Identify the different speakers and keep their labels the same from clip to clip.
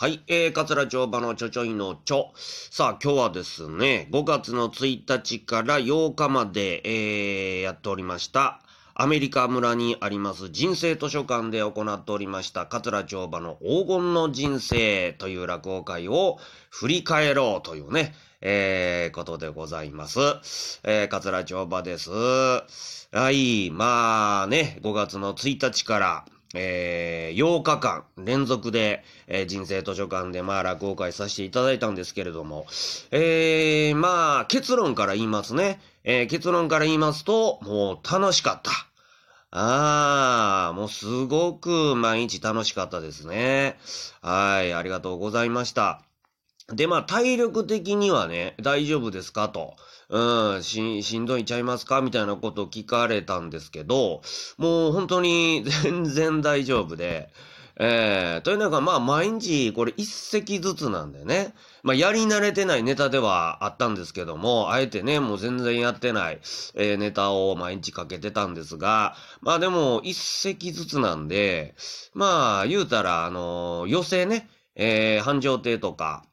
Speaker 1: はい、えー、桂町場のちょちょいのちょ。さあ、今日はですね、5月の1日から8日まで、えー、やっておりました。アメリカ村にあります人生図書館で行っておりました桂町場の黄金の人生という落語会を振り返ろうというね、えー、ことでございます。えー、桂町場です。はい、まあね、5月の1日から、えー、8日間連続で、えー、人生図書館でまあ落語会させていただいたんですけれども、えー、まあ結論から言いますね。えー、結論から言いますと、もう楽しかった。ああ、もうすごく毎日楽しかったですね。はい、ありがとうございました。で、まあ体力的にはね、大丈夫ですかと。うん、し、しんどいちゃいますか？みたいなことを聞かれたんですけど、もう本当に 全然大丈夫で、えー、というのが、まあ、毎日、これ一席ずつなんでね。まあ、やり慣れてないネタではあったんですけども、あえてね、もう全然やってない、えー、ネタを毎日かけてたんですが、まあでも、一席ずつなんで、まあ、言うたら、あのー、寄せね、えー、繁盛亭とか、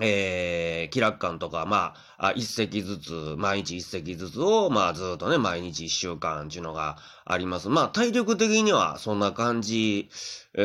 Speaker 1: えー、気楽感とか、まあ、一席ずつ、毎日一席ずつを、まあ、ずっとね、毎日一週間っていうのがあります。まあ、体力的にはそんな感じ、え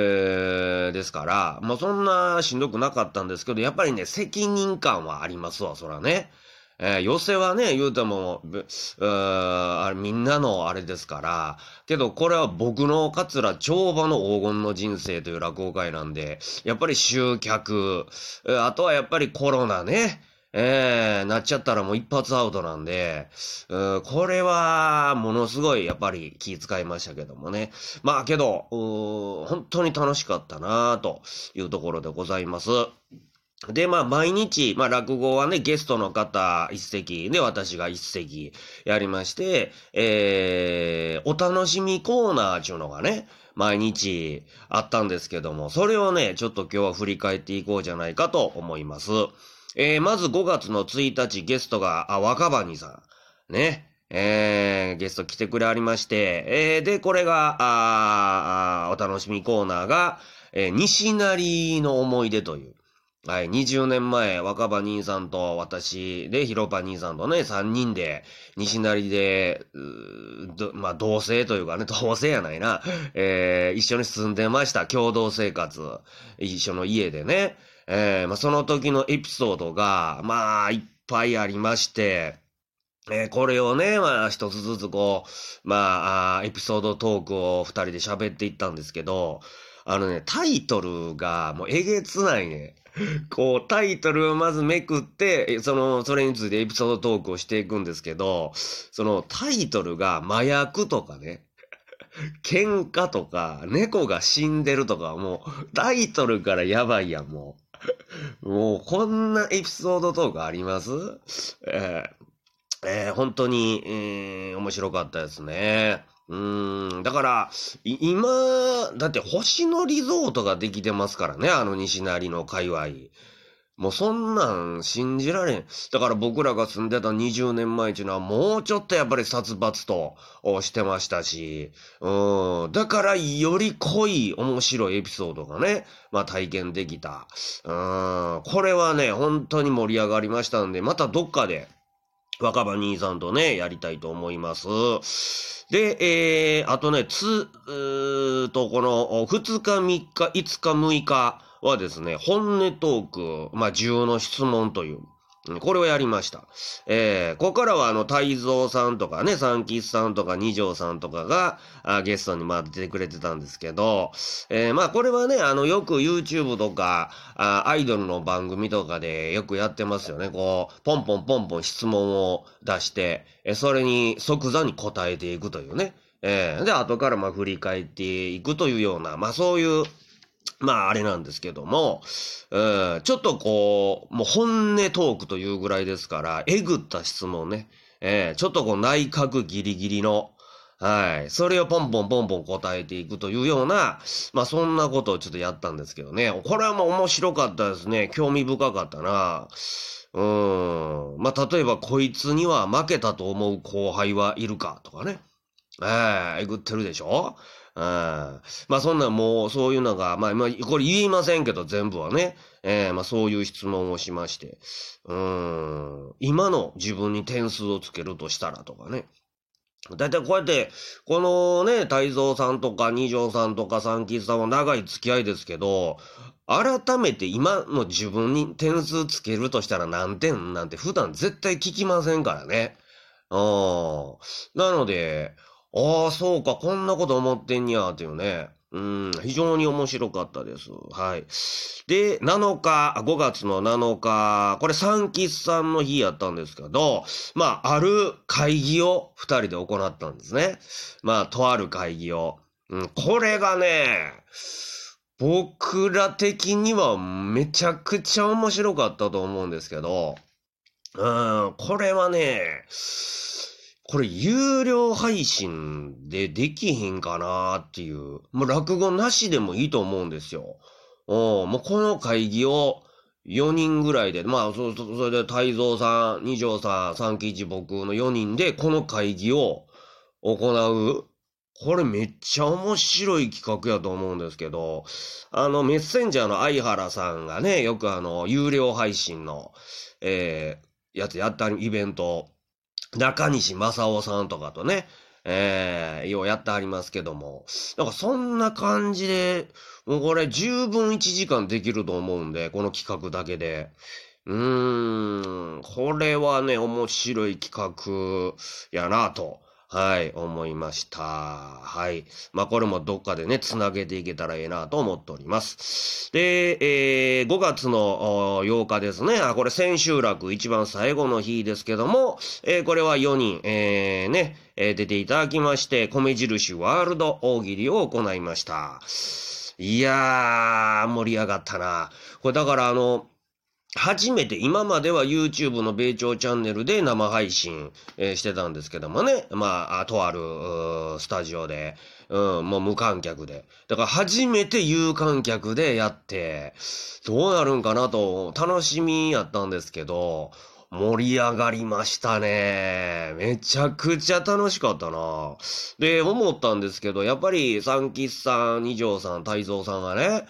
Speaker 1: ー、ですから、まあ、そんなしんどくなかったんですけど、やっぱりね、責任感はありますわ、そらね。えー、寄せはね、言うても、うあれみんなのあれですから、けどこれは僕の桂長馬の黄金の人生という落語会なんで、やっぱり集客、あとはやっぱりコロナね、えー、なっちゃったらもう一発アウトなんで、うこれは、ものすごい、やっぱり気遣いましたけどもね。まあけど、本当に楽しかったなというところでございます。で、まあ、毎日、まあ、落語はね、ゲストの方一席で、私が一席やりまして、えー、お楽しみコーナーっていうのがね、毎日あったんですけども、それをね、ちょっと今日は振り返っていこうじゃないかと思います。えー、まず5月の1日、ゲストが、あ、若葉にさん。ね。えー、ゲスト来てくれありまして、えー、で、これが、ああ、お楽しみコーナーが、えー、西成の思い出という、はい、20年前、若葉兄さんと私で、広場兄さんとね、3人で、西成で、まあ、同棲というかね、同棲やないな、えー、一緒に住んでました。共同生活。一緒の家でね。えー、まあ、その時のエピソードが、まあ、いっぱいありまして、えー、これをね、まあ、一つずつこう、まあ、エピソードトークを二人で喋っていったんですけど、あのね、タイトルがもうえげつないね。こう、タイトルをまずめくって、その、それについてエピソードトークをしていくんですけど、そのタイトルが麻薬とかね、喧嘩とか、猫が死んでるとか、もう、タイトルからやばいやん、もう。もう、こんなエピソードトークあります？えー、えー、本当に、えー、面白かったですね。うん、だから、今、だって星野リゾートができてますからね、あの西成の界隈。もうそんなん信じられん。だから僕らが住んでた20年前っていうのはもうちょっとやっぱり殺伐としてましたし、うん。だからより濃い面白いエピソードがね、まあ体験できた。うん。これはね、本当に盛り上がりましたんで、またどっかで若葉兄さんとね、やりたいと思います。で、えー、あとね、つ、ーと、この、2日、3日、5日、6日はですね、本音トーク、まあ、重の質問という、これをやりました。えー、ここからはあの、太蔵さんとかね、三吉さんとか二条さんとかが、あゲストにまあ出てくれてたんですけど、えー、まあこれはね、あの、よく YouTube とか、あアイドルの番組とかでよくやってますよね。こう、ポンポンポンポン質問を出して、えそれに即座に答えていくというね。えー、で、後からまあ振り返っていくというような、まあそういう、まああれなんですけども、うん、ちょっとこう、もう本音トークというぐらいですから、えぐった質問ね、えー、ちょっとこう内角ギリギリの、はい。それをポンポンポンポン答えていくというような、まあそんなことをちょっとやったんですけどね。これはもう面白かったですね。興味深かったな。うん。まあ例えばこいつには負けたと思う後輩はいるかとかね。ええー、えぐってるでしょ？うん。まあそんなもうそういうのが、まあ、まあ、これ言いませんけど全部はね。えー、まあそういう質問をしまして。うん。今の自分に点数をつけるとしたらとかね。だいたいこうやって、このね、太蔵さんとか二条さんとか三吉さんは長い付き合いですけど、改めて今の自分に点数つけるとしたら何点？なんて普段絶対聞きませんからね。うん。なので、ああ、そうか、こんなこと思ってんにゃ、っていうね。うん、非常に面白かったです。はい。で、7日、5月の7日、これ三吉さんの日やったんですけど、まあ、ある会議を二人で行ったんですね。まあ、とある会議を。うん、これがね、僕ら的にはめちゃくちゃ面白かったと思うんですけど、うん、これはね、これ有料配信でできひんかなっていう。もう落語なしでもいいと思うんですよ。うん、もうこの会議を4人ぐらいで、まあ、そ、それで太蔵さん、二条さん、三吉僕の4人でこの会議を行う。これめっちゃ面白い企画やと思うんですけど、あの、メッセンジャーの相原さんがね、よくあの、有料配信の、えー、やつやったイベント中西正夫さんとかとね、えー、ようやってありますけども。なんかそんな感じで、もうこれ十分1時間できると思うんで、この企画だけで。うーん、これはね、面白い企画やなと。はい、思いました。はい。まあ、これもどっかでね、つなげていけたらええなと思っております。で、えー、5月の8日ですね。あ、これ千秋楽一番最後の日ですけども、えー、これは4人、えー、ね、えー、出ていただきまして、米印ワールド大喜利を行いました。いやー、盛り上がったな。これだからあの、初めて、今までは YouTube の米朝チャンネルで生配信、してたんですけどもね。まあ、とある、スタジオで、うん、もう無観客で。だから初めて有観客でやって、どうなるんかなと楽しみやったんですけど、盛り上がりましたね。めちゃくちゃ楽しかったな。で、思ったんですけど、やっぱり三吉さん、二条さん、太蔵さんがね、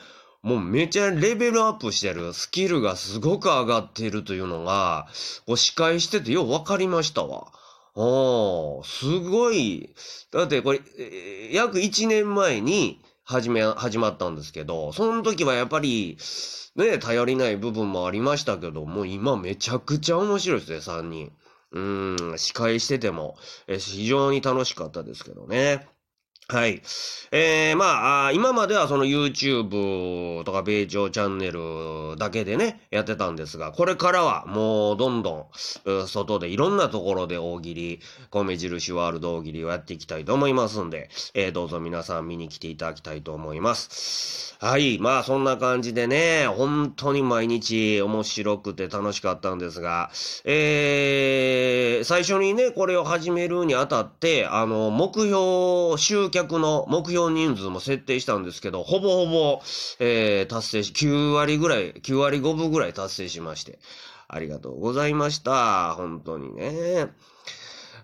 Speaker 1: もうめちゃレベルアップしてる、スキルがすごく上がっているというのが、こう司会しててよう分かりましたわ。おー、すごい。だってこれ、約1年前に始め、始まったんですけど、その時はやっぱり、ね、頼りない部分もありましたけど、もう今めちゃくちゃ面白いですね、3人。うん、司会してても、え非常に楽しかったですけどね。はい。えー、まあ、今まではその YouTube とか米朝チャンネルだけでね、やってたんですが、これからはもうどんどん、外でいろんなところで大喜利、米印ワールド大喜利をやっていきたいと思いますんで、えー、どうぞ皆さん見に来ていただきたいと思います。はい。まあ、そんな感じでね、本当に毎日面白くて楽しかったんですが、えー、最初にね、これを始めるにあたって、あの、目標集計客の目標人数も設定したんですけど、ほぼほぼ、えー、達成し、9割ぐらい、9割5分ぐらい達成しまして、ありがとうございました。本当にね。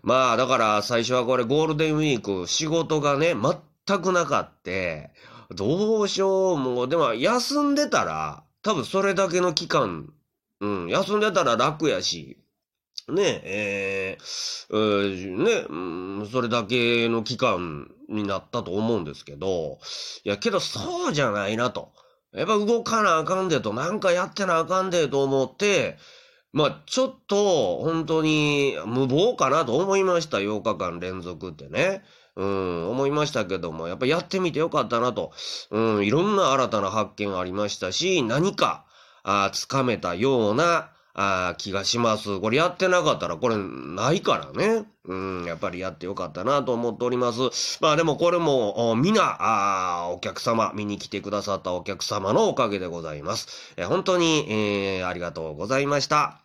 Speaker 1: まあ、だから最初はこれゴールデンウィーク、仕事がね、全くなかって、どうしよう、もう、でも休んでたら、多分それだけの期間、うん、休んでたら楽やし、ねえ、えー、ね、うん、それだけの期間になったと思うんですけど、いや、けどそうじゃないなと。やっぱ動かなあかんでと、なんかやってなあかんでと思って、まあ、ちょっと、本当に無謀かなと思いました、8日間連続ってね。うん、思いましたけども、やっぱやってみてよかったなと。うん、いろんな新たな発見ありましたし、何か、あつかめたような、あ気がします。これやってなかったらこれないからね。うん、やっぱりやってよかったなと思っております。まあでもこれも、みな、あお客様、見に来てくださったお客様のおかげでございます。え本当に、えー、ありがとうございました。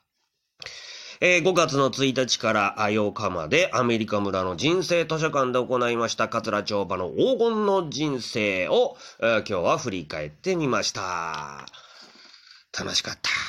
Speaker 1: えー、5月の1日から8日までアメリカ村の人生図書館で行いました桂町場の黄金の人生を、えー、今日は振り返ってみました。楽しかった。